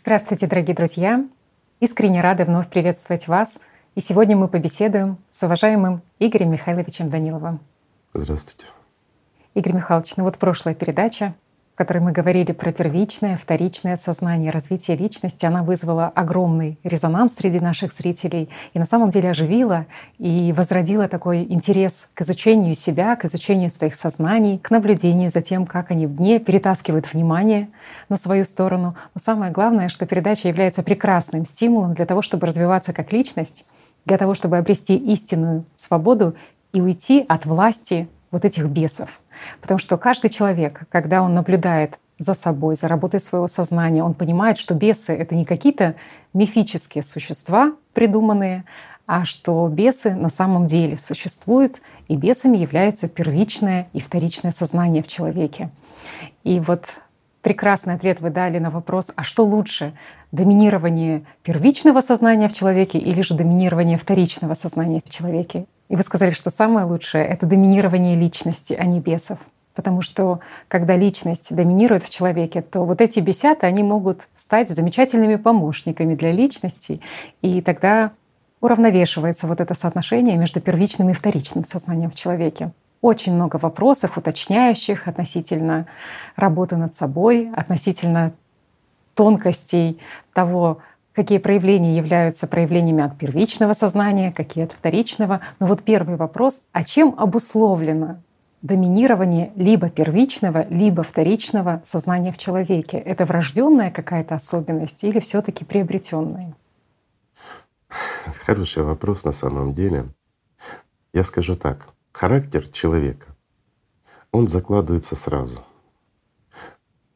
Здравствуйте, дорогие друзья! Искренне рада вновь приветствовать вас. И сегодня мы побеседуем с уважаемым Игорем Михайловичем Даниловым. Здравствуйте. Игорь Михайлович, ну вот прошлая передача которой мы говорили про первичное, вторичное сознание, развитие личности, она вызвала огромный резонанс среди наших зрителей и на самом деле оживила и возродила такой интерес к изучению себя, к изучению своих сознаний, к наблюдению за тем, как они в дне перетаскивают внимание на свою сторону. Но самое главное, что передача является прекрасным стимулом для того, чтобы развиваться как личность, для того, чтобы обрести истинную свободу и уйти от власти вот этих бесов, Потому что каждый человек, когда он наблюдает за собой, за работой своего сознания, он понимает, что бесы — это не какие-то мифические существа придуманные, а что бесы на самом деле существуют, и бесами является первичное и вторичное сознание в человеке. И вот прекрасный ответ вы дали на вопрос, а что лучше, доминирование первичного сознания в человеке или же доминирование вторичного сознания в человеке? И вы сказали, что самое лучшее — это доминирование личности, а не бесов. Потому что когда личность доминирует в человеке, то вот эти бесята, они могут стать замечательными помощниками для личности, и тогда уравновешивается вот это соотношение между первичным и вторичным сознанием в человеке. Очень много вопросов, уточняющих относительно работы над собой, относительно тонкостей того, какие проявления являются проявлениями от первичного сознания, какие от вторичного. Но вот первый вопрос, а чем обусловлено доминирование либо первичного, либо вторичного сознания в человеке? Это врожденная какая-то особенность или все таки приобретенная? Хороший вопрос на самом деле. Я скажу так. Характер человека, он закладывается сразу.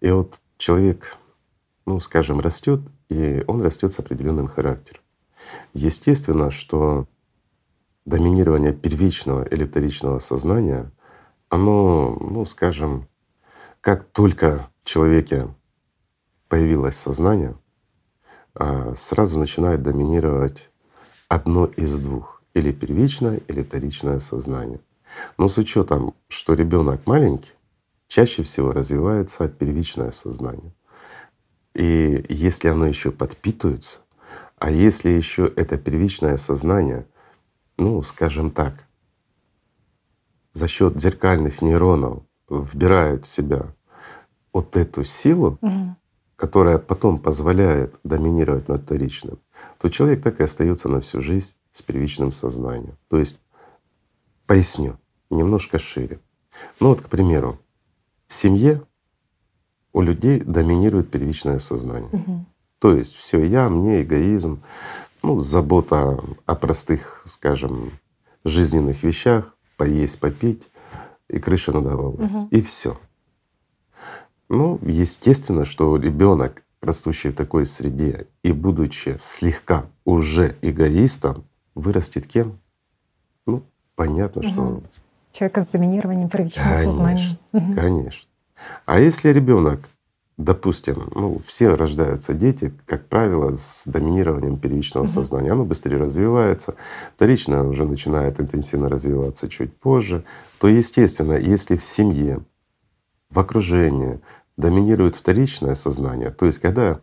И вот человек, ну скажем, растет и он растет с определенным характером. Естественно, что доминирование первичного или вторичного сознания, оно, ну скажем, как только в человеке появилось сознание, а, сразу начинает доминировать одно из двух — или первичное, или вторичное сознание. Но с учетом, что ребенок маленький, чаще всего развивается первичное сознание. И если оно еще подпитывается, а если еще это первичное сознание, ну, скажем так, за счет зеркальных нейронов вбирает в себя вот эту силу, угу. которая потом позволяет доминировать над вторичным, то человек так и остается на всю жизнь с первичным сознанием. То есть поясню немножко шире. Ну вот, к примеру, в семье у людей доминирует первичное сознание. Угу. То есть все я, мне, эгоизм, ну, забота о простых, скажем, жизненных вещах, поесть, попить и крыша над головой. Угу. И все. Ну, естественно, что ребенок, растущий в такой среде и будучи слегка уже эгоистом, вырастет кем? Ну, понятно, угу. что человеком с доминированием первичного конечно, сознания. Конечно. А если ребенок, допустим, ну все рождаются дети, как правило, с доминированием первичного угу. сознания, оно быстрее развивается, вторичное уже начинает интенсивно развиваться чуть позже, то естественно, если в семье, в окружении доминирует вторичное сознание, то есть когда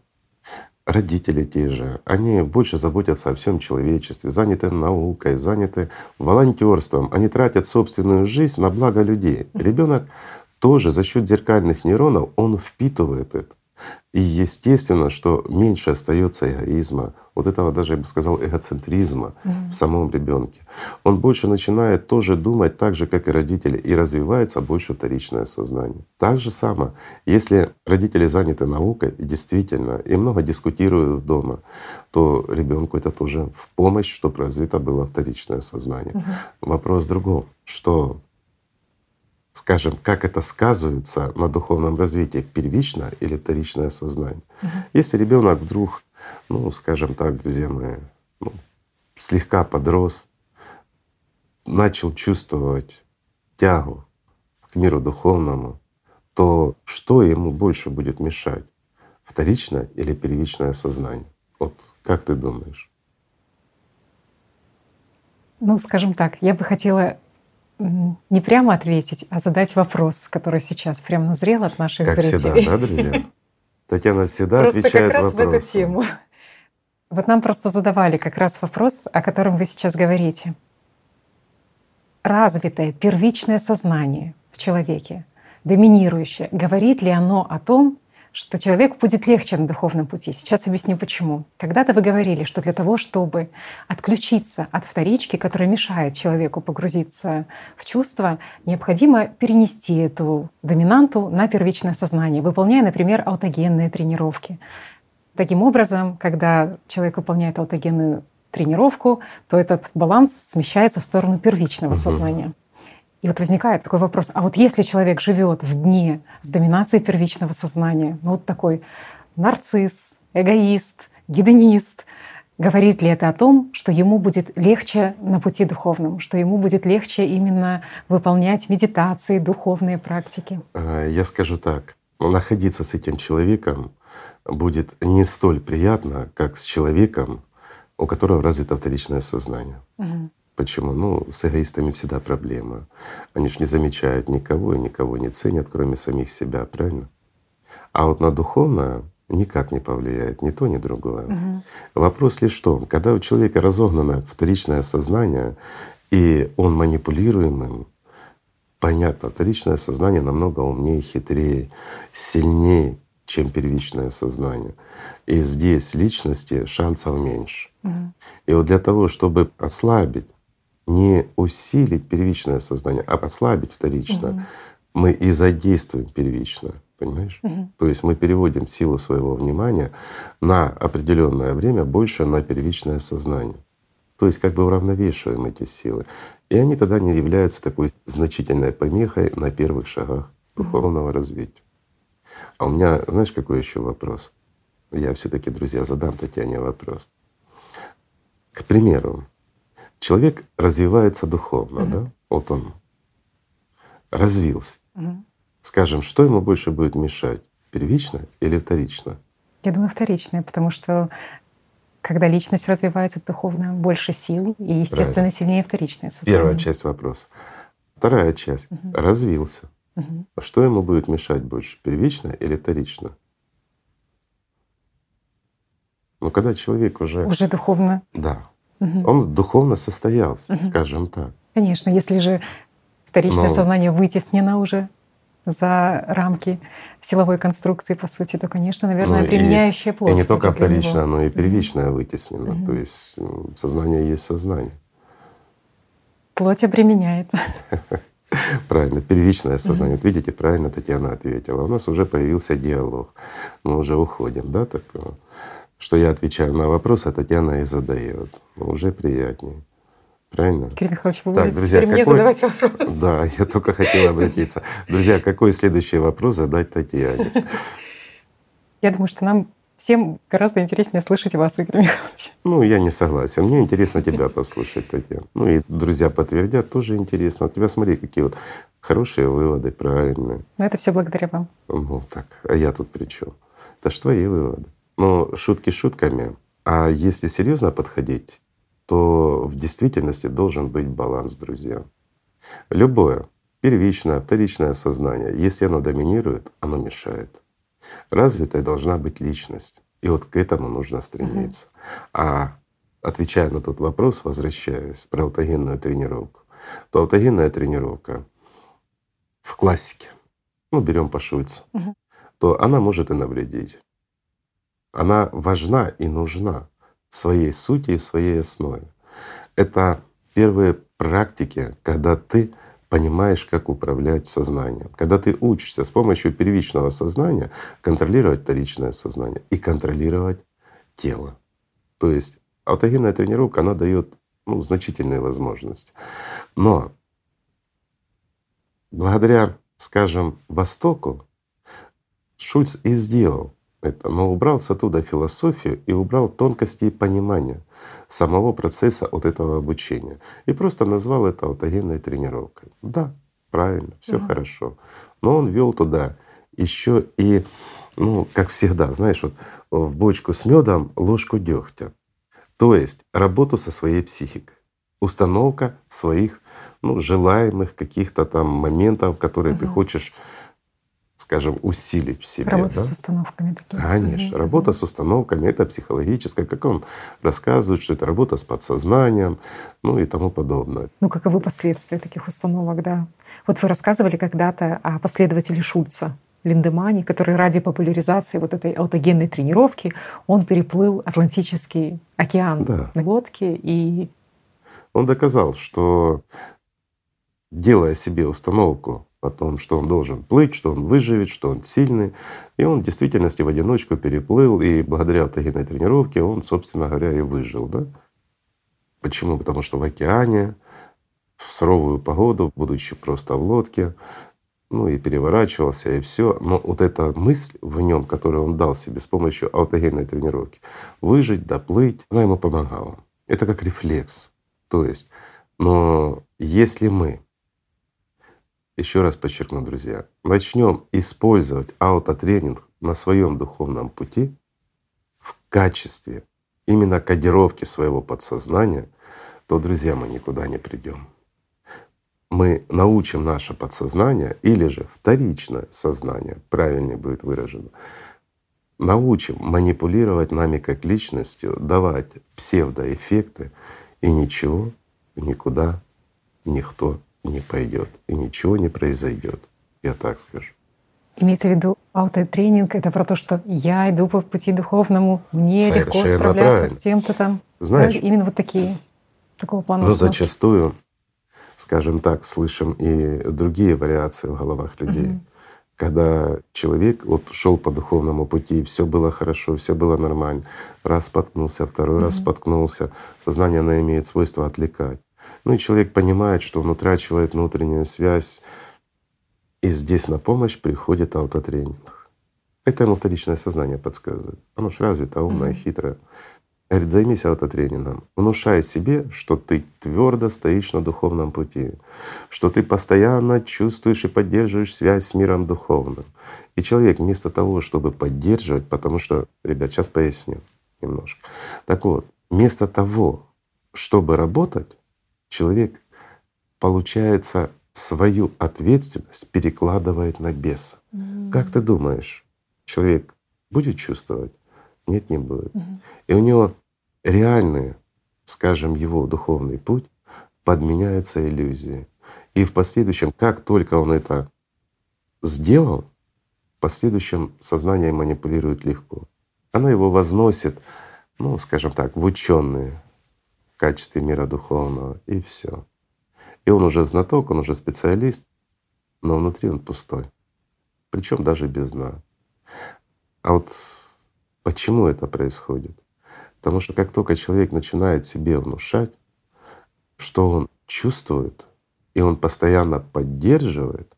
родители те же, они больше заботятся о всем человечестве, заняты наукой, заняты волонтерством, они тратят собственную жизнь на благо людей. Ребенок тоже за счет зеркальных нейронов он впитывает это. И естественно, что меньше остается эгоизма, вот этого даже, я бы сказал, эгоцентризма mm-hmm. в самом ребенке. Он больше начинает тоже думать так же, как и родители, и развивается больше вторичное сознание. Так же самое, если родители заняты наукой, действительно, и много дискутируют дома, то ребенку это тоже в помощь, чтобы развито было вторичное сознание. Mm-hmm. Вопрос в другом, что скажем, как это сказывается на духовном развитии, первичное или вторичное сознание. Угу. Если ребенок вдруг, ну, скажем так, друзья мои, ну, слегка подрос, начал чувствовать тягу к миру духовному, то что ему больше будет мешать? Вторичное или первичное сознание? Вот как ты думаешь? Ну, скажем так, я бы хотела не прямо ответить, а задать вопрос, который сейчас прям назрел от наших как зрителей. Всегда, да, друзья? Татьяна всегда просто отвечает как раз вопросом. в эту тему. Вот нам просто задавали как раз вопрос, о котором вы сейчас говорите. Развитое первичное сознание в человеке, доминирующее, говорит ли оно о том, что человеку будет легче на духовном пути. Сейчас объясню почему. Когда-то вы говорили, что для того, чтобы отключиться от вторички, которая мешает человеку погрузиться в чувства, необходимо перенести эту доминанту на первичное сознание, выполняя, например, аутогенные тренировки. Таким образом, когда человек выполняет аутогенную тренировку, то этот баланс смещается в сторону первичного Мгм. сознания. И вот возникает такой вопрос, а вот если человек живет в дне с доминацией первичного сознания, ну вот такой нарцисс, эгоист, гедонист, говорит ли это о том, что ему будет легче на пути духовном, что ему будет легче именно выполнять медитации, духовные практики? Э, Я скажу так, находиться с этим человеком будет не столь приятно, как с человеком, у которого развито вторичное сознание. Мгм. Почему? Ну, с эгоистами всегда проблема. Они ж не замечают никого и никого не ценят, кроме самих себя, правильно? А вот на духовное никак не повлияет ни то, ни другое. Мгм. Вопрос лишь в том, когда у человека разогнано вторичное сознание, и он манипулируемым, понятно, вторичное сознание намного умнее, хитрее, сильнее, чем первичное сознание. И здесь личности шансов меньше. Мгм. И вот для того, чтобы ослабить, не усилить первичное сознание, а ослабить вторичное, Мгм. мы и задействуем первичное. Понимаешь? Мгм. То есть мы переводим силу своего внимания на определенное время больше на первичное сознание. То есть как бы уравновешиваем эти силы. И они тогда не являются такой значительной помехой на первых шагах духовного развития. А у меня, знаешь, какой еще вопрос? Я все таки друзья, задам Татьяне вопрос. К примеру, человек развивается духовно, Мгм. да? Вот он развился. Мгм. Скажем, что ему больше будет мешать? Первично или вторично? Я думаю, вторичное, потому что когда личность развивается духовно, больше сил и, естественно, Правильно. сильнее вторичное сознание. Первая часть вопроса. Вторая часть. Мгм. Развился. А Что ему будет мешать больше? Первично или вторично? Ну, когда человек уже… Уже духовно. Да. Мгм. Он духовно состоялся, Мгм. скажем так. Конечно, если же вторичное Но- сознание вытеснено уже за рамки силовой конструкции, по сути, то, конечно, наверное, Ну, применяющая плоть. И не только вторичное, но и первичное вытеснено. Мгм. То есть сознание есть сознание. Плоть обременяет. Правильно, первичное сознание. Вот видите, правильно Татьяна ответила. У нас уже появился диалог. Мы уже уходим, да, так э, что я отвечаю на вопрос, а Татьяна и задает. Ну, уже приятнее. Правильно? Кирилл Михайлович, вы Так, будете друзья, теперь мне какой- задавать вопрос. Да, я только хотел обратиться. Друзья, какой следующий вопрос задать Татьяне? Я думаю, что нам всем гораздо интереснее слышать вас, Игорь Михайлович. Ну, я не согласен. Мне интересно тебя послушать, Татьяна. Ну и друзья подтвердят, тоже интересно. У тебя смотри, какие вот хорошие выводы, правильные. Но это все благодаря вам. Ну так, а я тут при чем? Это ж твои выводы. Ну, шутки шутками. А если серьезно подходить, то в действительности должен быть баланс, друзья. Любое первичное, вторичное сознание, если оно доминирует, оно мешает. Развитой должна быть личность. И вот к этому нужно стремиться. А отвечая на тот вопрос, возвращаясь про аутогенную тренировку, то аутогенная тренировка в классике, ну берем по Шульцу, то она может и навредить. Она важна и нужна в своей сути и в своей основе. Это первые практики, когда ты понимаешь, как управлять сознанием, когда ты учишься с помощью первичного сознания контролировать вторичное сознание и контролировать тело. То есть аутогенная тренировка, она дает ну, значительные возможности. Но благодаря, скажем, Востоку, Шульц и сделал это, но убрал с оттуда философию и убрал тонкости и понимания самого процесса от этого обучения. И просто назвал это аутогенной тренировкой. Да, правильно, все Мгм. хорошо. Но он вел туда еще и, ну, как всегда, знаешь, вот в бочку с медом ложку дегтя. То есть работу со своей психикой, установка своих ну, желаемых каких-то там моментов, которые ты Мгм. хочешь скажем, усилить в себе. Работа да? с установками такими. Конечно, работа с установками это психологическая, как он рассказывает, что это работа с подсознанием, ну и тому подобное. Ну каковы последствия таких установок, да? Вот вы рассказывали когда-то о последователе Шульца, Линдемане, который ради популяризации вот этой аутогенной тренировки, он переплыл Атлантический океан да. на лодке и… Он доказал, что делая себе установку о том, что он должен плыть, что он выживет, что он сильный. И он в действительности в одиночку переплыл, и благодаря автогенной тренировке он, собственно говоря, и выжил. Да? Почему? Потому что в океане, в суровую погоду, будучи просто в лодке, ну и переворачивался, и все. Но вот эта мысль в нем, которую он дал себе с помощью аутогенной тренировки, выжить, доплыть, она ему помогала. Это как рефлекс. То есть, но если мы еще раз подчеркну, друзья, начнем использовать аутотренинг на своем духовном пути в качестве именно кодировки своего подсознания, то, друзья, мы никуда не придем. Мы научим наше подсознание или же вторичное сознание, правильнее будет выражено, научим манипулировать нами как личностью, давать псевдоэффекты, и ничего никуда никто не пойдет и ничего не произойдет. Я так скажу. Имеется в виду аутотренинг — это про то, что я иду по пути духовному, мне Совершенно легко справляться правильно. с тем-то там. Знаешь, Да, именно вот такие, такого плана Но установки. зачастую, скажем так, слышим и другие вариации в головах людей. Мгм. Когда человек вот шел по духовному пути, все было хорошо, все было нормально. Раз споткнулся, второй раз Мгм. споткнулся. Сознание оно имеет свойство отвлекать. Ну и человек понимает, что он утрачивает внутреннюю связь, и здесь на помощь приходит аутотренинг. Это ему вторичное сознание подсказывает. Оно ж развито, умное, хитрое. Говорит, займись аутотренингом, внушай себе, что ты твердо стоишь на духовном пути, что ты постоянно чувствуешь и поддерживаешь связь с миром духовным. И человек вместо того, чтобы поддерживать, потому что, ребят, сейчас поясню немножко. Так вот, вместо того, чтобы работать, человек, получается, свою ответственность перекладывает на беса. М. Как ты думаешь, человек будет чувствовать? Нет, не будет. Мгм. И у него реальный, скажем, его духовный путь подменяется иллюзией. И в последующем, как только он это сделал, в последующем сознание манипулирует легко. Оно его возносит, ну, скажем так, в ученые качестве мира духовного, и все. И он уже знаток, он уже специалист, но внутри он пустой. Причем даже без дна. А вот почему это происходит? Потому что как только человек начинает себе внушать, что он чувствует, и он постоянно поддерживает,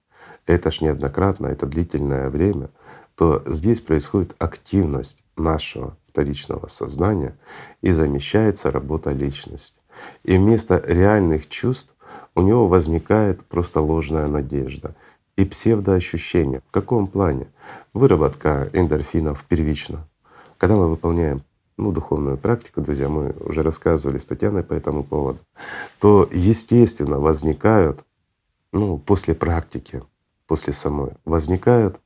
это ж неоднократно, это длительное время, то здесь происходит активность нашего вторичного сознания и замещается работа личности. И вместо реальных чувств у него возникает просто ложная надежда и псевдоощущение. В каком плане? Выработка эндорфинов первично. Когда мы выполняем ну, духовную практику, друзья, мы уже рассказывали с Татьяной по этому поводу, то естественно возникают, ну, после практики, после самой, возникают,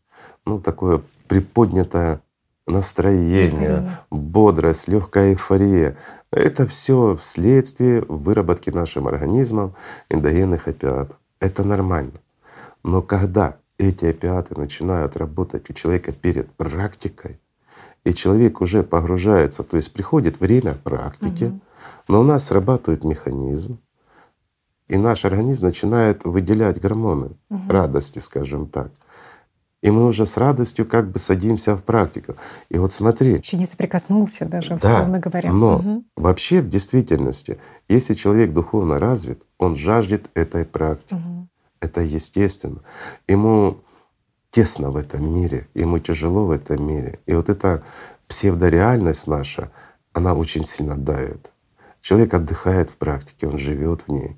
ну, такое приподнятое настроение, Мгм. бодрость, легкая эйфория. Это все вследствие выработки нашим организмом эндогенных опиатов. Это нормально. Но когда эти опиаты начинают работать у человека перед практикой, и человек уже погружается, то есть приходит время практики, Мгм. но у нас срабатывает механизм, и наш организм начинает выделять гормоны Мгм. радости, скажем так. И мы уже с радостью как бы садимся в практику. И вот смотри, Еще не соприкоснулся даже, да, условно говоря. но Мгм. вообще в действительности, если человек духовно развит, он жаждет этой практики. Мгм. Это естественно. Ему тесно в этом мире, ему тяжело в этом мире. И вот эта псевдореальность наша, она очень сильно давит. Человек отдыхает в практике, он живет в ней.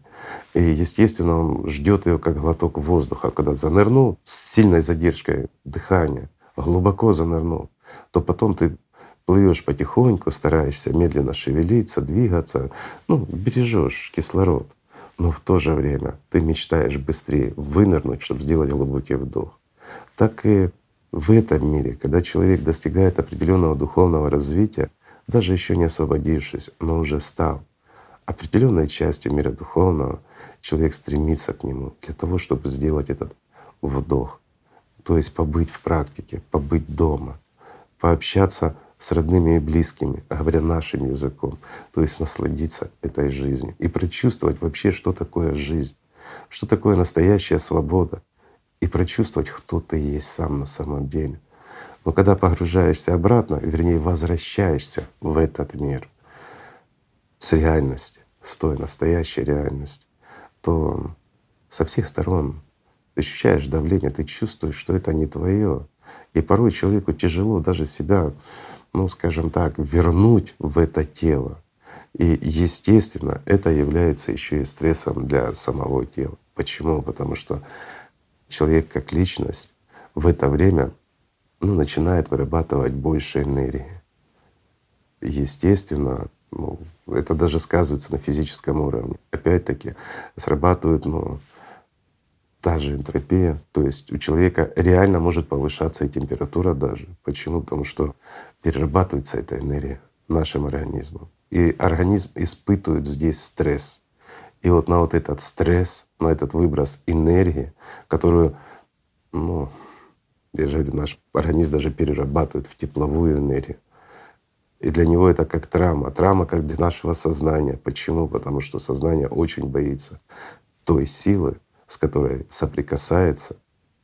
И, естественно, он ждет ее как глоток воздуха. Когда занырнул с сильной задержкой дыхания, глубоко занырнул, то потом ты плывешь потихоньку, стараешься медленно шевелиться, двигаться, ну, бережешь кислород. Но в то же время ты мечтаешь быстрее вынырнуть, чтобы сделать глубокий вдох. так и в этом мире, когда человек достигает определенного духовного развития, даже еще не освободившись, но уже стал определенной частью мира духовного, человек стремится к нему для того, чтобы сделать этот вдох, то есть побыть в практике, побыть дома, пообщаться с родными и близкими, говоря нашим языком, то есть насладиться этой жизнью и прочувствовать вообще, что такое жизнь, что такое настоящая свобода, и прочувствовать, кто ты есть сам на самом деле. Но когда погружаешься обратно, вернее возвращаешься в этот мир с реальности, с той настоящей реальностью, то со всех сторон ты ощущаешь давление, ты чувствуешь, что это не твое. И порой человеку тяжело даже себя, ну скажем так, вернуть в это тело. И естественно, это является еще и стрессом для самого тела. Почему? Потому что человек как личность в это время ну, начинает вырабатывать больше энергии. Естественно, ну, это даже сказывается на физическом уровне. Опять-таки срабатывает ну, та же энтропия, то есть у человека реально может повышаться и температура даже. Почему? Потому что перерабатывается эта энергия нашим организмом. И организм испытывает здесь стресс. И вот на вот этот стресс, на этот выброс энергии, которую, ну, я же говорю, наш организм даже перерабатывает в тепловую энергию. И для него это как травма. Травма как для нашего сознания. Почему? Потому что сознание очень боится той силы, с которой соприкасается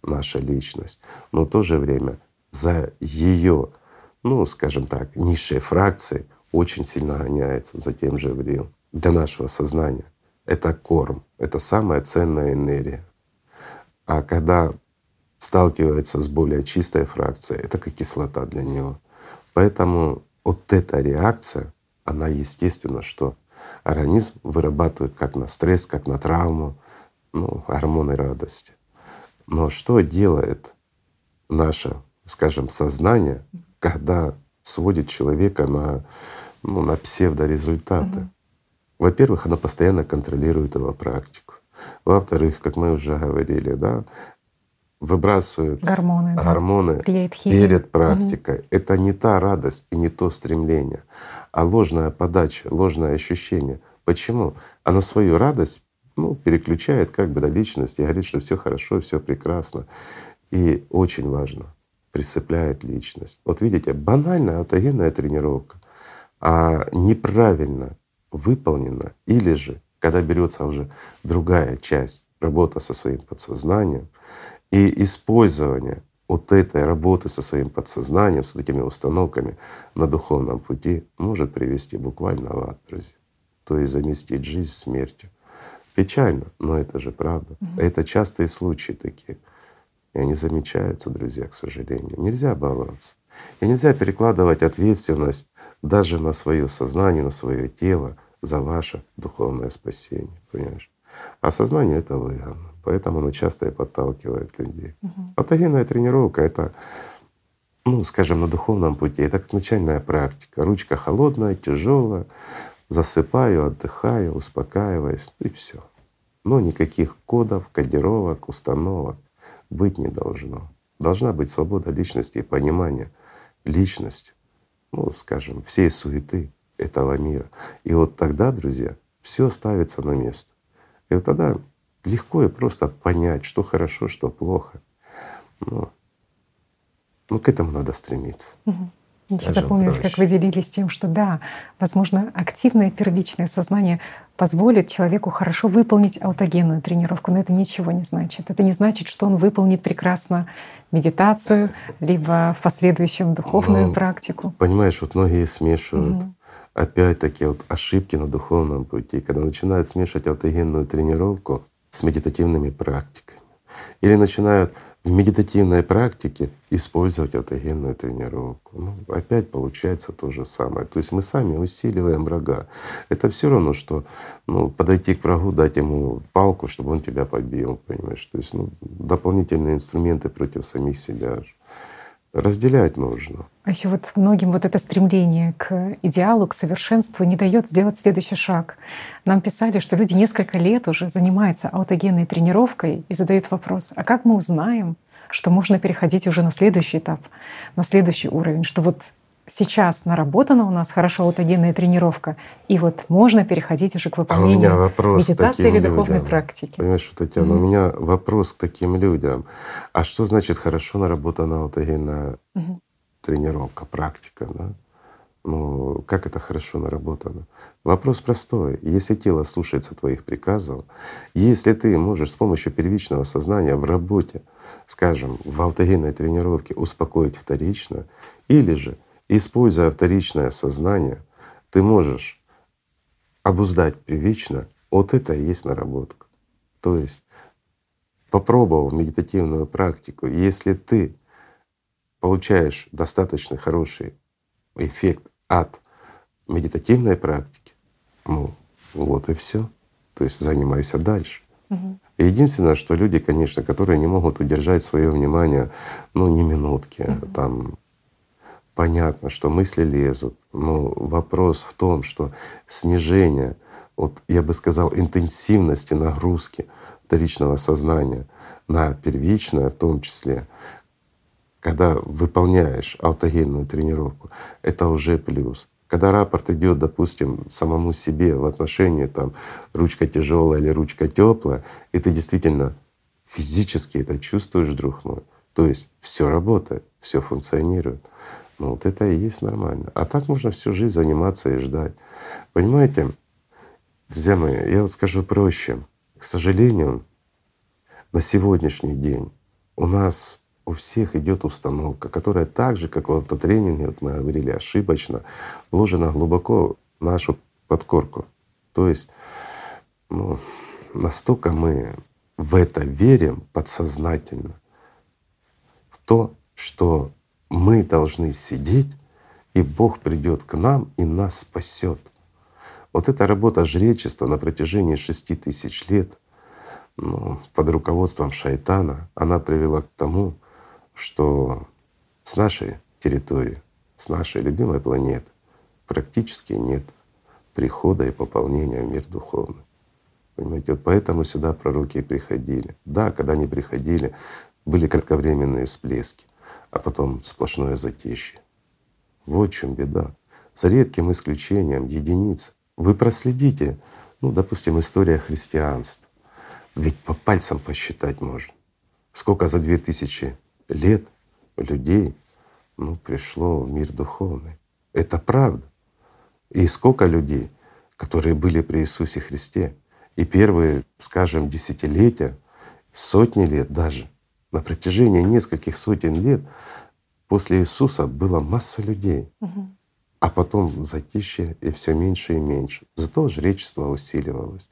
наша личность, но в то же время за ее, ну, скажем так, низшей фракцией очень сильно гоняется за тем же врил. Для нашего сознания это корм, это самая ценная энергия. А когда сталкивается с более чистой фракцией, это как кислота для него. Поэтому вот эта реакция, она естественно, что организм вырабатывает как на стресс, как на травму, ну, гормоны радости. Но что делает наше, скажем, сознание, когда сводит человека на, ну, на псевдорезультаты? Угу. Во-первых, оно постоянно контролирует его практику. Во-вторых, как мы уже говорили, да, выбрасывают гормоны, гормоны да. перед практикой. Угу. Это не та радость и не то стремление, а ложная подача, ложное ощущение. Почему? Она свою радость ну, переключает как бы на личность и говорит, что все хорошо, все прекрасно. И очень важно, присыпляет личность. Вот видите, банальная аутогенная тренировка, а неправильно выполнена или же, когда берется уже другая часть, работа со своим подсознанием и использование вот этой работы со своим подсознанием, с такими установками на духовном пути может привести буквально в ад, друзья. То есть заместить жизнь смертью. Печально, но это же правда. Угу. Это частые случаи такие. И они замечаются, друзья, к сожалению. Нельзя баловаться. И нельзя перекладывать ответственность даже на свое сознание, на свое тело за ваше духовное спасение. Понимаешь? А сознание это выгодно. Поэтому оно часто и подталкивает людей. Угу. Автогенная тренировка это, ну, скажем, на духовном пути, это как начальная практика. Ручка холодная, тяжелая, засыпаю, отдыхаю, успокаиваюсь, и все. Но никаких кодов, кодировок, установок быть не должно. Должна быть свобода личности и понимание личностью, ну, скажем, всей суеты этого мира. И вот тогда, друзья, все ставится на место. И вот тогда легко и просто понять, что хорошо, что плохо. Ну, ну к этому надо стремиться. Угу. Еще запомнилось, как вы делились тем, что да, возможно, активное первичное сознание позволит человеку хорошо выполнить аутогенную тренировку, но это ничего не значит. Это не значит, что он выполнит прекрасно медитацию, либо в последующем духовную ну, практику. Понимаешь, вот многие смешивают угу. опять-таки вот ошибки на духовном пути, когда начинают смешивать аутогенную тренировку с медитативными практиками. Или начинают в медитативной практике использовать автогенную тренировку. Ну, опять получается то же самое. То есть мы сами усиливаем врага. Это все равно, что ну, подойти к врагу, дать ему палку, чтобы он тебя побил, понимаешь? То есть ну, дополнительные инструменты против самих себя разделять нужно. А еще вот многим вот это стремление к идеалу, к совершенству не дает сделать следующий шаг. Нам писали, что люди несколько лет уже занимаются аутогенной тренировкой и задают вопрос, а как мы узнаем, что можно переходить уже на следующий этап, на следующий уровень, что вот сейчас наработана у нас хорошо аутогенная тренировка, и вот можно переходить уже к выполнению а у меня вопрос медитации или духовной людям. практики. Понимаешь, Татьяна, mm-hmm. у меня вопрос к таким людям. А что значит хорошо наработана аутогенная mm-hmm. тренировка, практика? Да? Ну, как это хорошо наработано? Вопрос простой. Если тело слушается твоих приказов, если ты можешь с помощью первичного сознания в работе, скажем, в аутогенной тренировке успокоить вторично, или же Используя вторичное сознание, ты можешь обуздать первично, вот это и есть наработка. То есть, попробовав медитативную практику, если ты получаешь достаточно хороший эффект от медитативной практики, ну вот и все. То есть занимайся дальше. Угу. Единственное, что люди, конечно, которые не могут удержать свое внимание, ну, ни минутки, угу. там понятно, что мысли лезут, но вопрос в том, что снижение, вот я бы сказал, интенсивности нагрузки вторичного сознания на первичное в том числе, когда выполняешь аутогенную тренировку, это уже плюс. Когда рапорт идет, допустим, самому себе в отношении там ручка тяжелая или ручка теплая, и ты действительно физически это чувствуешь, друг мой. То есть все работает, все функционирует. Ну вот это и есть нормально. А так можно всю жизнь заниматься и ждать. Понимаете, друзья мои, я вот скажу проще. К сожалению, на сегодняшний день у нас у всех идет установка, которая так же, как в автотренинге, вот мы говорили, ошибочно, вложена глубоко в нашу подкорку. То есть ну, настолько мы в это верим подсознательно, в то, что мы должны сидеть, и Бог придет к нам и нас спасет. Вот эта работа жречества на протяжении шести тысяч лет ну, под руководством шайтана, она привела к тому, что с нашей территории, с нашей любимой планеты практически нет прихода и пополнения в мир духовный. Понимаете, вот поэтому сюда пророки и приходили. Да, когда они приходили, были кратковременные всплески а потом сплошное затишье. Вот в чем беда. За редким исключением единиц. Вы проследите, ну, допустим, история христианства. Ведь по пальцам посчитать можно. Сколько за две тысячи лет людей ну, пришло в мир духовный. Это правда. И сколько людей, которые были при Иисусе Христе, и первые, скажем, десятилетия, сотни лет даже, на протяжении нескольких сотен лет после Иисуса была масса людей, угу. а потом затишье и все меньше и меньше. Зато жречество усиливалось.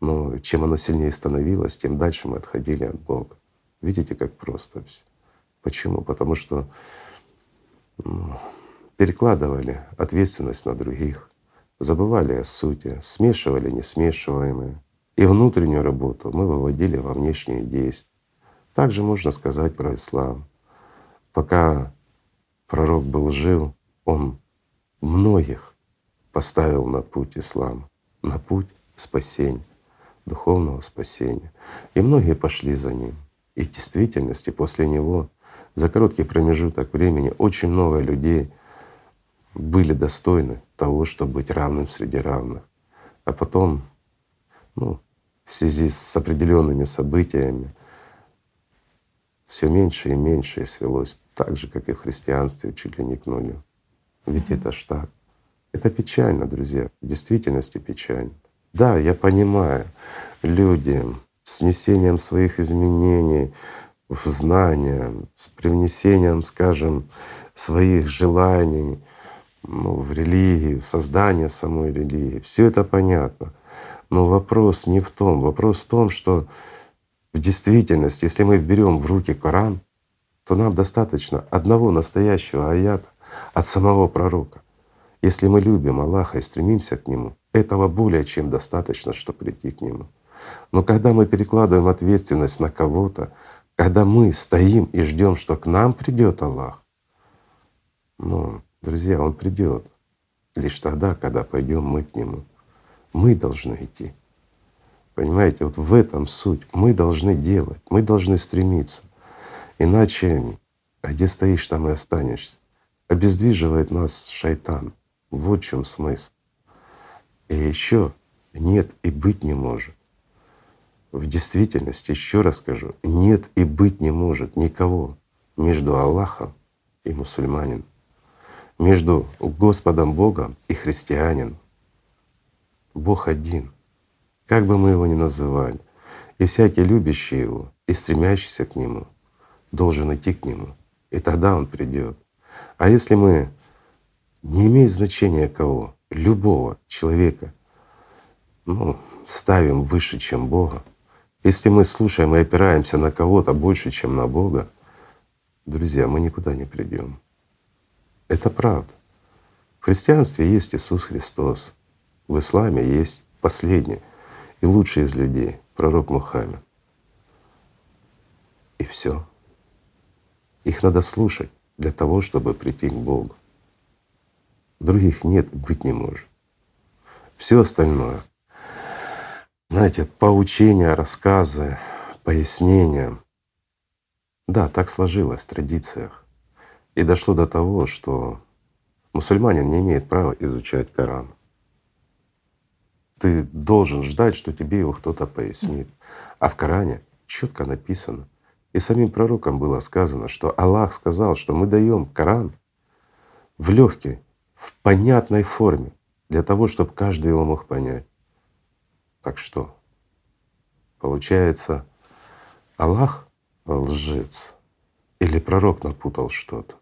Но чем оно сильнее становилось, тем дальше мы отходили от Бога. Видите, как просто все. Почему? Потому что ну, перекладывали ответственность на других, забывали о сути, смешивали несмешиваемые. И внутреннюю работу мы выводили во внешние действия. Также можно сказать про ислам. Пока пророк был жив, он многих поставил на путь ислама, на путь спасения, духовного спасения. И многие пошли за ним. И в действительности после него за короткий промежуток времени очень много людей были достойны того, чтобы быть равным среди равных. А потом, ну, в связи с определенными событиями, все меньше и меньше и свелось, так же, как и в христианстве, чуть ли не к нулю. Ведь это ж так. Это печально, друзья, в действительности печально. Да, я понимаю, люди с внесением своих изменений в знания, с привнесением, скажем, своих желаний ну, в религию, в создание самой религии, все это понятно. Но вопрос не в том. Вопрос в том, что в действительности, если мы берем в руки Коран, то нам достаточно одного настоящего аята от самого пророка. Если мы любим Аллаха и стремимся к Нему, этого более чем достаточно, чтобы прийти к Нему. Но когда мы перекладываем ответственность на кого-то, когда мы стоим и ждем, что к нам придет Аллах, ну, друзья, Он придет лишь тогда, когда пойдем мы к Нему. Мы должны идти. Понимаете, вот в этом суть. Мы должны делать, мы должны стремиться. Иначе а где стоишь, там и останешься. Обездвиживает нас шайтан. Вот в чем смысл. И еще нет и быть не может. В действительности, еще раз скажу, нет и быть не может никого между Аллахом и мусульманином, между Господом Богом и христианином. Бог один, как бы мы его ни называли. И всякий любящий Его и стремящийся к Нему должен идти к Нему, и тогда Он придет. А если мы, не имеет значения кого, любого человека, ну, ставим выше, чем Бога, если мы слушаем и опираемся на кого-то больше, чем на Бога, друзья, мы никуда не придем. Это правда. В христианстве есть Иисус Христос, в исламе есть последний и лучший из людей, пророк Мухаммед. И все. Их надо слушать для того, чтобы прийти к Богу. Других нет, быть не может. Все остальное, знаете, поучения, рассказы, пояснения. Да, так сложилось в традициях. И дошло до того, что мусульманин не имеет права изучать Коран. Ты должен ждать, что тебе его кто-то пояснит. А в Коране четко написано, и самим пророкам было сказано, что Аллах сказал, что мы даем Коран в легкой, в понятной форме, для того, чтобы каждый его мог понять. Так что, получается, Аллах лжец или пророк напутал что-то,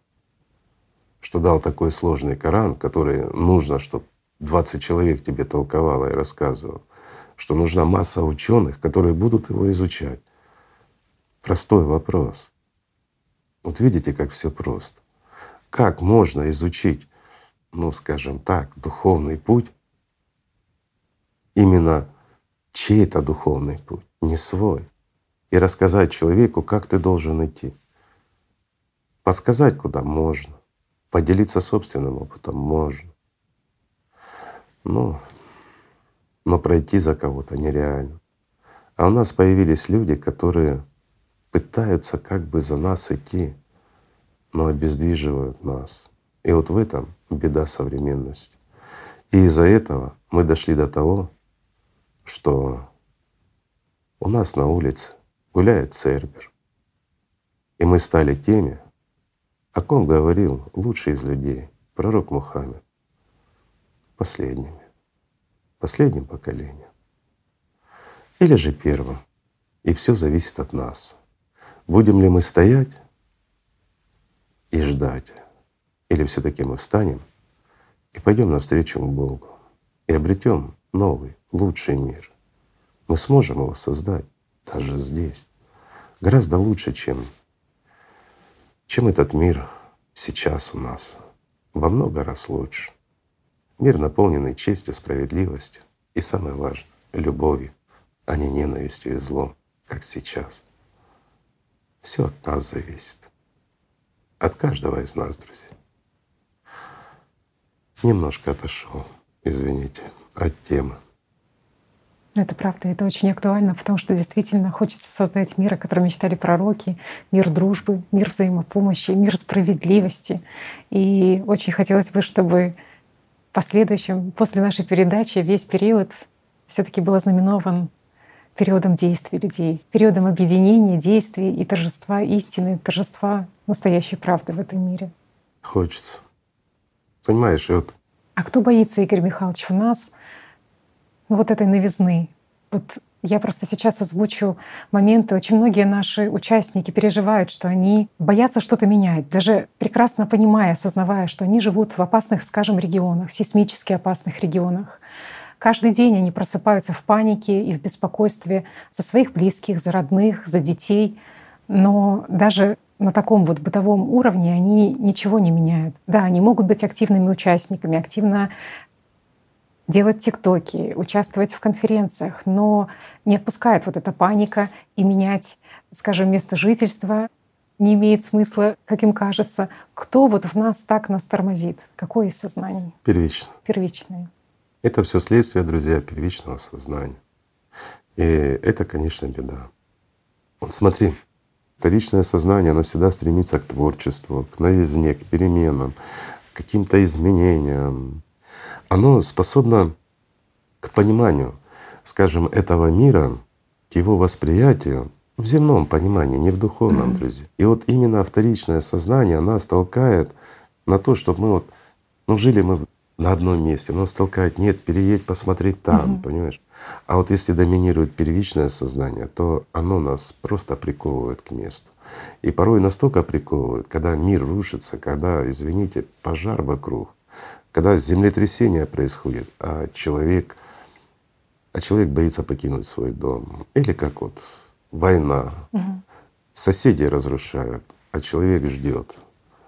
что дал такой сложный Коран, который нужно, чтобы 20 человек тебе толковало и рассказывал, что нужна масса ученых, которые будут его изучать. Простой вопрос. Вот видите, как все просто. Как можно изучить, ну скажем так, духовный путь, именно чей-то духовный путь, не свой, и рассказать человеку, как ты должен идти. Подсказать, куда можно, поделиться собственным опытом можно. Ну, но пройти за кого-то нереально. А у нас появились люди, которые пытаются как бы за нас идти, но обездвиживают нас. И вот в этом беда современности. И из-за этого мы дошли до того, что у нас на улице гуляет Цербер. И мы стали теми, о ком говорил лучший из людей, пророк Мухаммед последними, последним поколением. Или же первым. И все зависит от нас. Будем ли мы стоять и ждать, или все-таки мы встанем и пойдем навстречу к Богу и обретем новый, лучший мир. Мы сможем его создать даже здесь, гораздо лучше, чем, чем этот мир сейчас у нас, во много раз лучше. Мир, наполненный честью, справедливостью и, самое важное, любовью, а не ненавистью и злом, как сейчас. Все от нас зависит. От каждого из нас, друзья. Немножко отошел, извините, от темы. Это правда, это очень актуально, потому что действительно хочется создать мир, о котором мечтали пророки, мир дружбы, мир взаимопомощи, мир справедливости. И очень хотелось бы, чтобы последующем, после нашей передачи, весь период все-таки был ознаменован периодом действий людей, периодом объединения, действий и торжества истины, торжества настоящей правды в этом мире. Хочется. Понимаешь, вот. А кто боится, Игорь Михайлович, у нас ну, вот этой новизны? Вот я просто сейчас озвучу моменты. Очень многие наши участники переживают, что они боятся что-то менять, даже прекрасно понимая, осознавая, что они живут в опасных, скажем, регионах, сейсмически опасных регионах. Каждый день они просыпаются в панике и в беспокойстве за своих близких, за родных, за детей. Но даже на таком вот бытовом уровне они ничего не меняют. Да, они могут быть активными участниками, активно делать тиктоки, участвовать в конференциях, но не отпускает вот эта паника и менять, скажем, место жительства не имеет смысла, как им кажется. Кто вот в нас так нас тормозит? Какое из сознаний? Первично. Первичное. Это все следствие, друзья, первичного сознания. И это, конечно, беда. Вот смотри, Вторичное сознание, оно всегда стремится к творчеству, к новизне, к переменам, к каким-то изменениям. Оно способно к пониманию, скажем, этого мира, к его восприятию в земном понимании, не в духовном, mm-hmm. друзья. И вот именно вторичное сознание нас толкает на то, чтобы мы вот, ну жили мы на одном месте, нас толкает, нет, переедь, посмотреть там, mm-hmm. понимаешь? А вот если доминирует первичное сознание, то оно нас просто приковывает к месту. И порой настолько приковывает, когда мир рушится, когда, извините, пожар вокруг, когда землетрясение происходит, а человек, а человек боится покинуть свой дом. Или как вот война, угу. соседи разрушают, а человек ждет.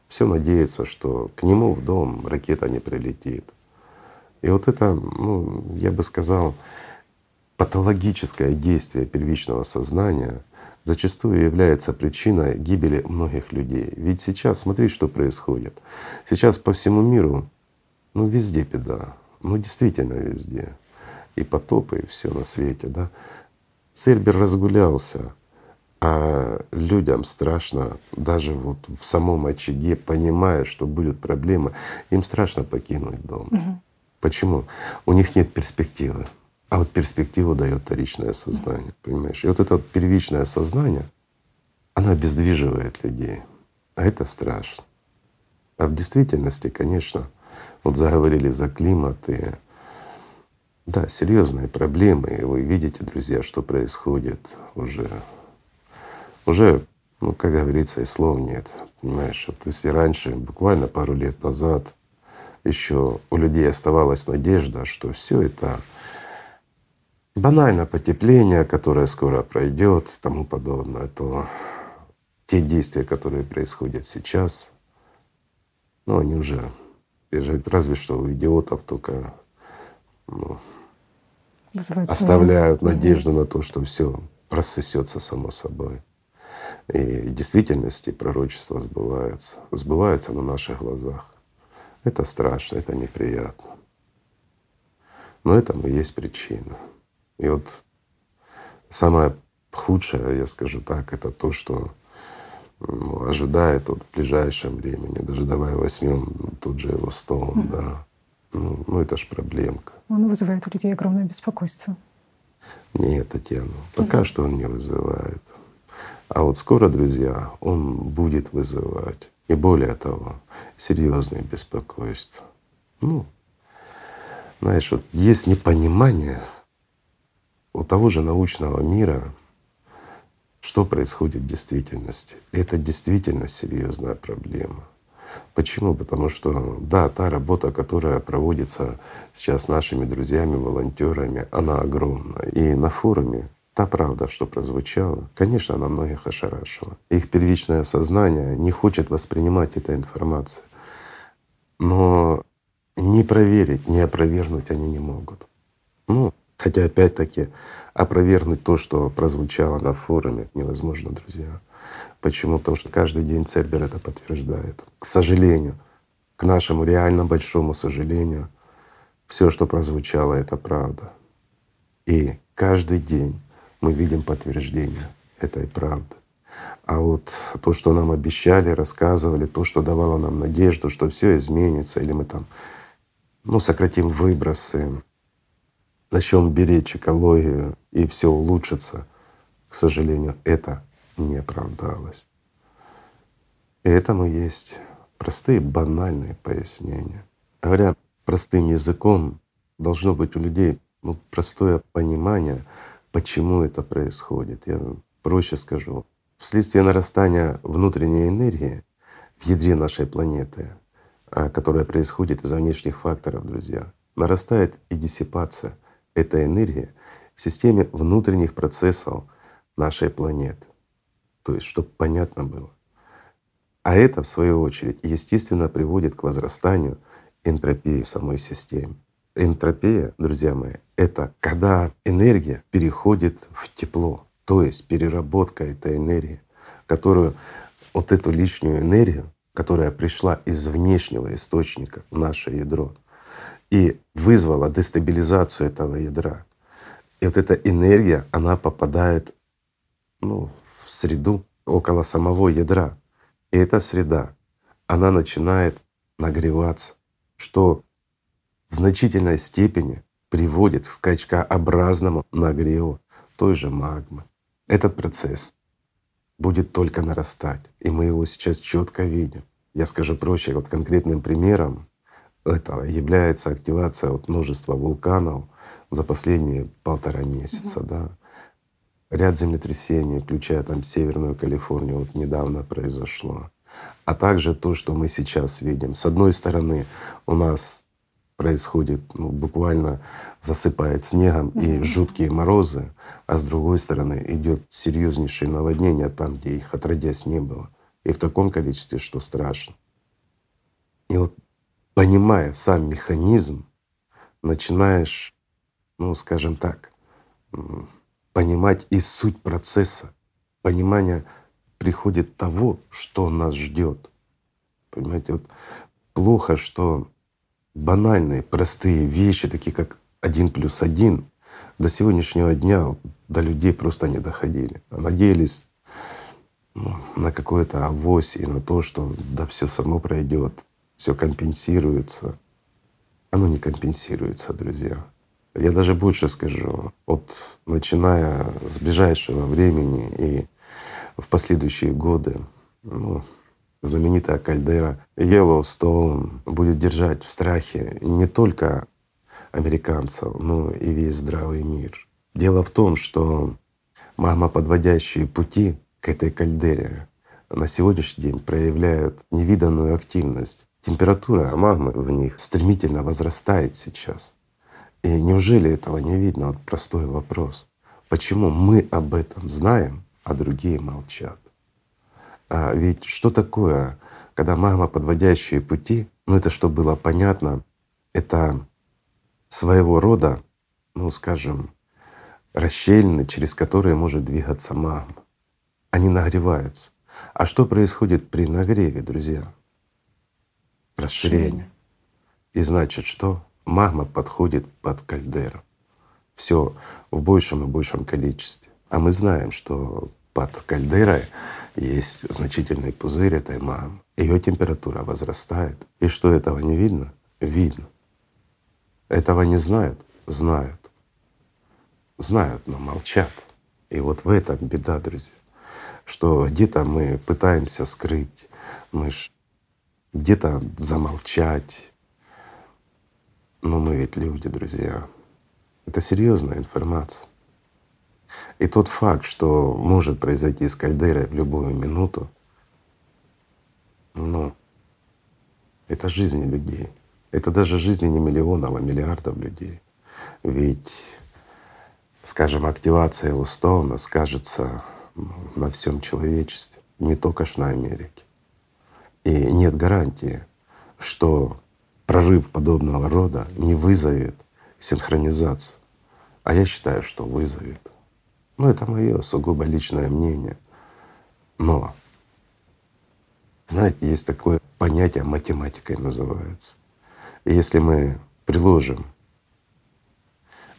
Все надеется, что к нему в дом ракета не прилетит. И вот это, ну, я бы сказал, патологическое действие первичного сознания зачастую является причиной гибели многих людей. Ведь сейчас смотри, что происходит. Сейчас по всему миру, ну везде беда, ну действительно везде. И потопы, и все на свете, да. Цербер разгулялся, а людям страшно, даже вот в самом очаге, понимая, что будут проблемы, им страшно покинуть дом. Угу. Почему? У них нет перспективы. А вот перспективу дает вторичное сознание, понимаешь? И вот это первичное сознание, оно обездвиживает людей. А это страшно. А в действительности, конечно, вот заговорили за климат и да, серьезные проблемы. И вы видите, друзья, что происходит уже. Уже, ну, как говорится, и слов нет. Понимаешь, вот если раньше, буквально пару лет назад, еще у людей оставалась надежда, что все это банально потепление, которое скоро пройдет, тому подобное, то те действия, которые происходят сейчас, ну, они уже разве что у идиотов только ну, оставляют надежду на то, что все рассосется само собой. И в действительности пророчества сбываются, сбываются на наших глазах. Это страшно, это неприятно. Но этому есть причина. И вот самое худшее, я скажу так, это то, что ожидает вот в ближайшем времени, даже давай возьмем тот же его стол, mm. да. Ну, ну это ж проблемка. Он вызывает у людей огромное беспокойство. Нет, Татьяна, пока mm. что он не вызывает. А вот скоро, друзья, он будет вызывать. И более того, серьезное беспокойство. Ну, знаешь, вот есть непонимание у того же научного мира, что происходит в действительности. Это действительно серьезная проблема. Почему? Потому что да, та работа, которая проводится сейчас нашими друзьями, волонтерами, она огромна. И на форуме та правда, что прозвучала, конечно, она многих ошарашила. Их первичное сознание не хочет воспринимать эту информацию. Но не проверить, не опровергнуть они не могут. Ну, Хотя опять-таки опровергнуть то, что прозвучало на форуме, невозможно, друзья. Почему? Потому что каждый день Цербер это подтверждает. К сожалению, к нашему реально большому сожалению, все, что прозвучало, это правда. И каждый день мы видим подтверждение этой правды. А вот то, что нам обещали, рассказывали, то, что давало нам надежду, что все изменится, или мы там ну, сократим выбросы, начнем беречь экологию и все улучшится, к сожалению, это не оправдалось. И этому есть простые банальные пояснения. Говоря простым языком, должно быть у людей ну, простое понимание, почему это происходит. Я проще скажу. Вследствие нарастания внутренней энергии в ядре нашей планеты, а, которая происходит из-за внешних факторов, друзья, нарастает и диссипация — эта энергия в системе внутренних процессов нашей планеты. То есть, чтобы понятно было. А это, в свою очередь, естественно, приводит к возрастанию энтропии в самой системе. Энтропия, друзья мои, это когда энергия переходит в тепло, то есть переработка этой энергии, которую вот эту лишнюю энергию, которая пришла из внешнего источника в наше ядро, и вызвала дестабилизацию этого ядра. И вот эта энергия, она попадает ну, в среду, около самого ядра. И эта среда, она начинает нагреваться, что в значительной степени приводит к скачкообразному нагреву той же магмы. Этот процесс будет только нарастать, и мы его сейчас четко видим. Я скажу проще, вот конкретным примером этого является активация вот множества вулканов за последние полтора месяца, угу. да. Ряд землетрясений, включая там Северную Калифорнию, вот недавно произошло. А также то, что мы сейчас видим. С одной стороны, у нас происходит, ну, буквально засыпает снегом и жуткие морозы, а с другой стороны идет серьезнейшее наводнение там, где их отродясь не было, и в таком количестве, что страшно. И вот понимая сам механизм, начинаешь, ну, скажем так, понимать и суть процесса. Понимание приходит того, что нас ждет. Понимаете, вот плохо, что банальные, простые вещи, такие как один плюс один, до сегодняшнего дня до людей просто не доходили. А надеялись ну, на какое-то авось и на то, что да все само пройдет, все компенсируется. Оно не компенсируется, друзья. Я даже больше скажу, вот начиная с ближайшего времени и в последующие годы, ну, знаменитая кальдера Йеллоустоун будет держать в страхе не только американцев, но и весь здравый мир. Дело в том, что магмоподводящие пути к этой кальдере на сегодняшний день проявляют невиданную активность. Температура магмы в них стремительно возрастает сейчас. И неужели этого не видно? Вот простой вопрос. Почему мы об этом знаем, а другие молчат? А ведь что такое, когда магма подводящие пути, ну это что было понятно, это своего рода, ну скажем, расщелины, через которые может двигаться магма. Они нагреваются. А что происходит при нагреве, друзья? Расширение. И значит что? Магма подходит под кальдеру. Все в большем и большем количестве. А мы знаем, что под кальдерой есть значительный пузырь этой магмы. Ее температура возрастает. И что этого не видно? Видно. Этого не знают? Знают. Знают, но молчат. И вот в этом беда, друзья, что где-то мы пытаемся скрыть, мы где-то замолчать. Но мы ведь люди, друзья. Это серьезная информация. И тот факт, что может произойти с кальдерой в любую минуту, ну, это жизни людей. Это даже жизни не миллионов, а миллиардов людей. Ведь, скажем, активация Элстоуна скажется ну, на всем человечестве, не только ж на Америке. И нет гарантии, что прорыв подобного рода не вызовет синхронизацию. А я считаю, что вызовет. Ну, это мое сугубо личное мнение. Но, знаете, есть такое понятие, математикой называется. И если мы приложим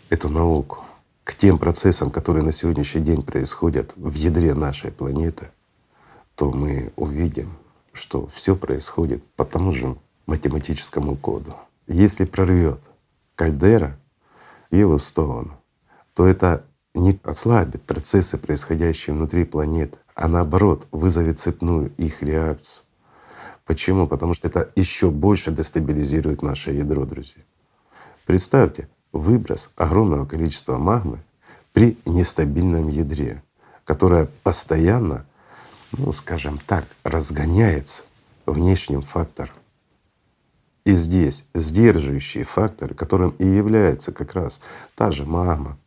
эту науку к тем процессам, которые на сегодняшний день происходят в ядре нашей планеты, то мы увидим, что все происходит по тому же математическому коду. Если прорвет кальдера Йеллоустоун, то это не ослабит процессы, происходящие внутри планеты, а наоборот вызовет цепную их реакцию. Почему? Потому что это еще больше дестабилизирует наше ядро, друзья. Представьте, выброс огромного количества магмы при нестабильном ядре, которое постоянно, ну скажем так, разгоняется внешним фактором. И здесь сдерживающий фактор, которым и является как раз та же магма,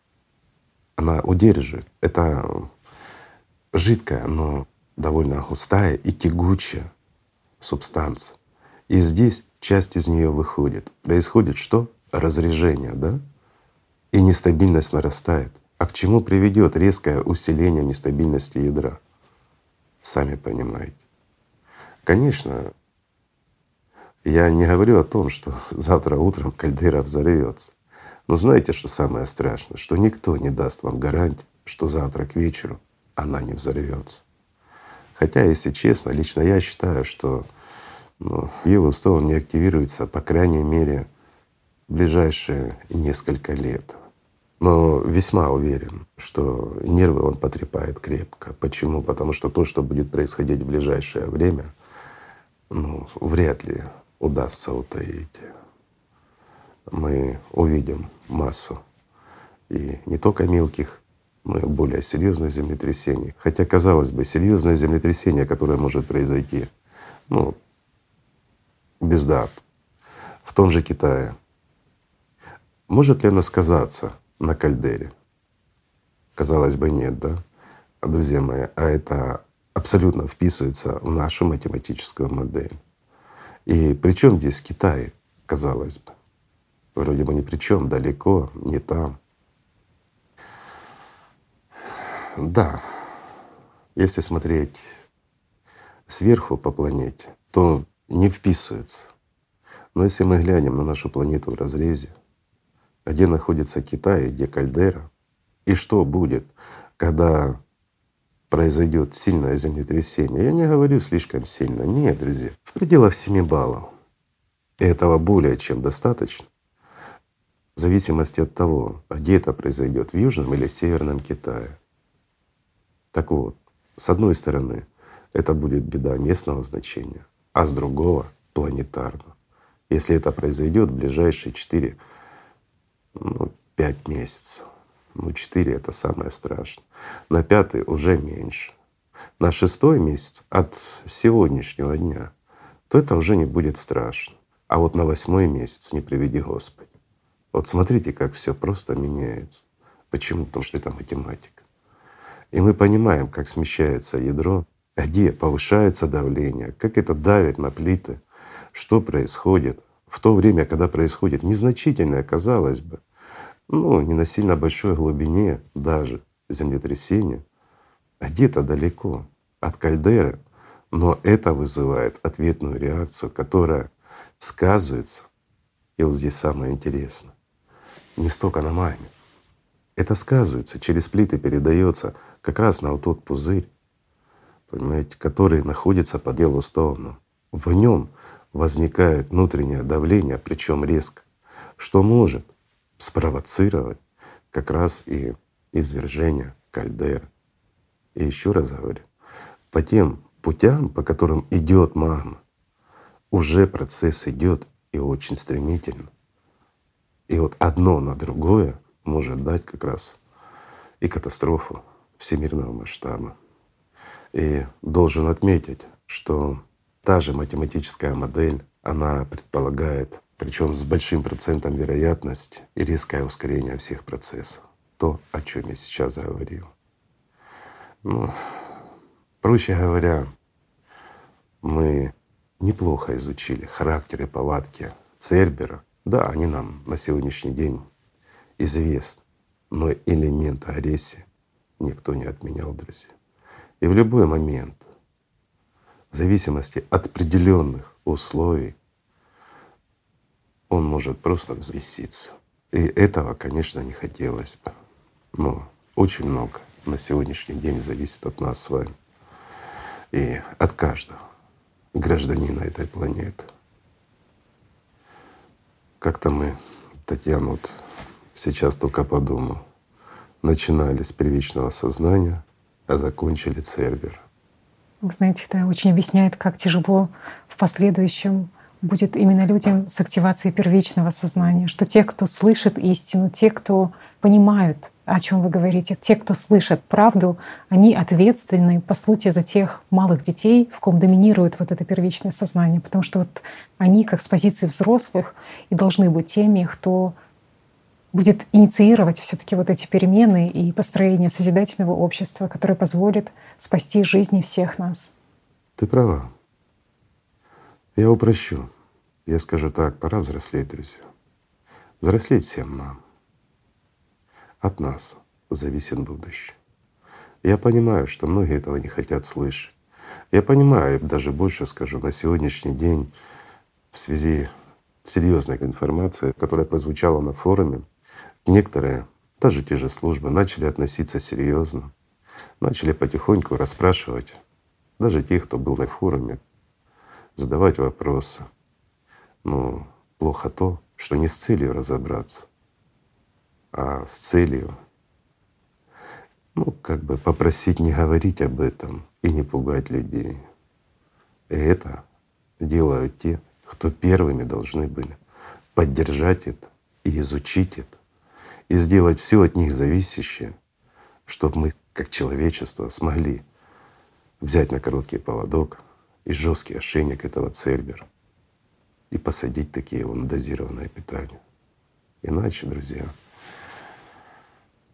она удерживает. Это жидкая, но довольно густая и тягучая субстанция. И здесь часть из нее выходит. Происходит что? Разрежение, да? И нестабильность нарастает. А к чему приведет резкое усиление нестабильности ядра? Сами понимаете. Конечно, я не говорю о том, что завтра утром кальдера взорвется. Но знаете, что самое страшное? Что никто не даст вам гарантии, что завтра к вечеру она не взорвется. Хотя, если честно, лично я считаю, что ну, Йеллоустоун не активируется, по крайней мере, в ближайшие несколько лет. Но весьма уверен, что нервы он потрепает крепко. Почему? Потому что то, что будет происходить в ближайшее время, ну, вряд ли удастся утаить. Мы увидим массу и не только мелких, но и более серьезных землетрясений. Хотя, казалось бы, серьезное землетрясение, которое может произойти, ну, без дат, в том же Китае. Может ли оно сказаться на кальдере? Казалось бы, нет, да? Друзья мои, а это абсолютно вписывается в нашу математическую модель. И причем здесь Китай, казалось бы? Вроде бы ни при чем, далеко, не там. Да, если смотреть сверху по планете, то не вписывается. Но если мы глянем на нашу планету в разрезе, где находится Китай, где кальдера, и что будет, когда произойдет сильное землетрясение. Я не говорю слишком сильно. Нет, друзья, в пределах 7 баллов. И этого более чем достаточно. В зависимости от того, где это произойдет, в Южном или Северном Китае. Так вот, с одной стороны, это будет беда местного значения, а с другого — планетарно. Если это произойдет в ближайшие 4 ну, 5 месяцев. Ну, 4 — это самое страшное. На пятый уже меньше. На шестой месяц от сегодняшнего дня, то это уже не будет страшно. А вот на восьмой месяц не приведи Господи. Вот смотрите, как все просто меняется. Почему? Потому что это математика. И мы понимаем, как смещается ядро, где повышается давление, как это давит на плиты, что происходит в то время, когда происходит незначительное, казалось бы, ну, не на сильно большой глубине даже землетрясение, а где-то далеко от кальдеры, но это вызывает ответную реакцию, которая сказывается, и вот здесь самое интересное, не столько на маме. Это сказывается, через плиты передается как раз на вот тот пузырь, понимаете, который находится под Йеллоустоуном. В нем возникает внутреннее давление, причем резко, что может спровоцировать как раз и извержение кальдеры. И еще раз говорю, по тем путям, по которым идет магма, уже процесс идет и очень стремительно. И вот одно на другое может дать как раз и катастрофу всемирного масштаба. И должен отметить, что та же математическая модель, она предполагает причем с большим процентом вероятности и резкое ускорение всех процессов. То, о чем я сейчас говорил. Ну, проще говоря, мы неплохо изучили характер и повадки Цербера. Да, они нам на сегодняшний день известны, но элемент агрессии никто не отменял, друзья. И в любой момент, в зависимости от определенных условий, он может просто взбеситься. И этого, конечно, не хотелось бы. Но очень много на сегодняшний день зависит от нас с вами и от каждого гражданина этой планеты. Как-то мы, Татьяна, вот сейчас только подумал, начинали с первичного сознания, а закончили Цербер. Знаете, это очень объясняет, как тяжело в последующем будет именно людям с активацией первичного сознания, что те, кто слышит истину, те, кто понимают, о чем вы говорите, те, кто слышат правду, они ответственны, по сути, за тех малых детей, в ком доминирует вот это первичное сознание, потому что вот они, как с позиции взрослых, и должны быть теми, кто будет инициировать все таки вот эти перемены и построение созидательного общества, которое позволит спасти жизни всех нас. Ты права. Я упрощу. Я скажу так, пора взрослеть, друзья. Взрослеть всем нам. От нас зависит будущее. Я понимаю, что многие этого не хотят слышать. Я понимаю, даже больше скажу, на сегодняшний день в связи серьезной информацией, которая прозвучала на форуме, некоторые, даже те же службы, начали относиться серьезно, начали потихоньку расспрашивать даже тех, кто был на форуме, задавать вопросы. Но плохо то, что не с целью разобраться, а с целью, ну, как бы попросить не говорить об этом и не пугать людей. И это делают те, кто первыми должны были поддержать это и изучить это, и сделать все от них зависящее, чтобы мы, как человечество, смогли взять на короткий поводок и жесткий ошейник этого цербера и посадить такие его на дозированное питание. Иначе, друзья,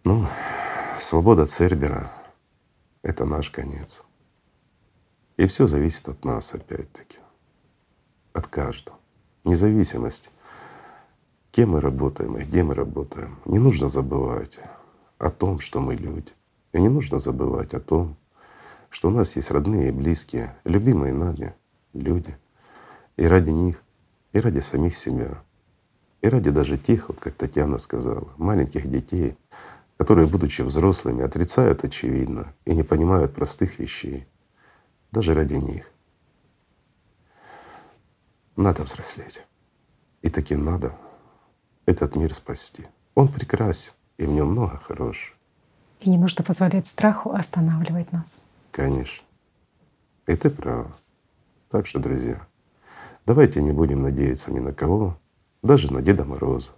ну, свобода Цербера — это наш конец. И все зависит от нас опять-таки, от каждого. Независимость, кем мы работаем и где мы работаем. Не нужно забывать о том, что мы люди. И не нужно забывать о том, что у нас есть родные и близкие, любимые нами люди. И ради них, и ради самих себя, и ради даже тех, вот как Татьяна сказала, маленьких детей, которые, будучи взрослыми, отрицают очевидно и не понимают простых вещей. Даже ради них. Надо взрослеть. И таки надо этот мир спасти. Он прекрасен, и в нем много хорошего. И не нужно позволять страху останавливать нас. Конечно. И ты права. Так что, друзья, давайте не будем надеяться ни на кого, даже на Деда Мороза.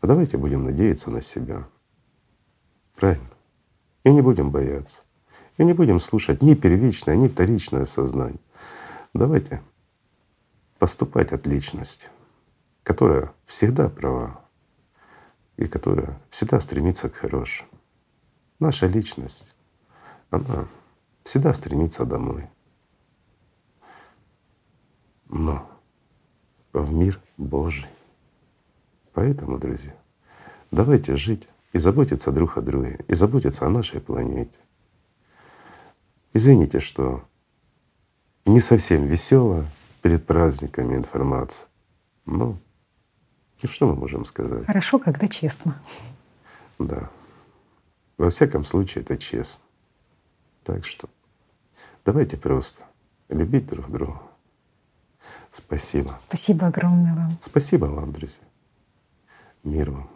А давайте будем надеяться на себя. Правильно? И не будем бояться. И не будем слушать ни первичное, ни вторичное сознание. Давайте поступать от личности, которая всегда права и которая всегда стремится к хорошему. Наша личность, она всегда стремится домой. Но в мир Божий. Поэтому, друзья, давайте жить и заботиться друг о друге, и заботиться о нашей планете. Извините, что не совсем весело перед праздниками информация. Но ну, что мы можем сказать? Хорошо, когда честно. Да. Во всяком случае, это честно. Так что давайте просто любить друг друга. Спасибо. Спасибо огромное вам. Спасибо вам, друзья. Мир вам.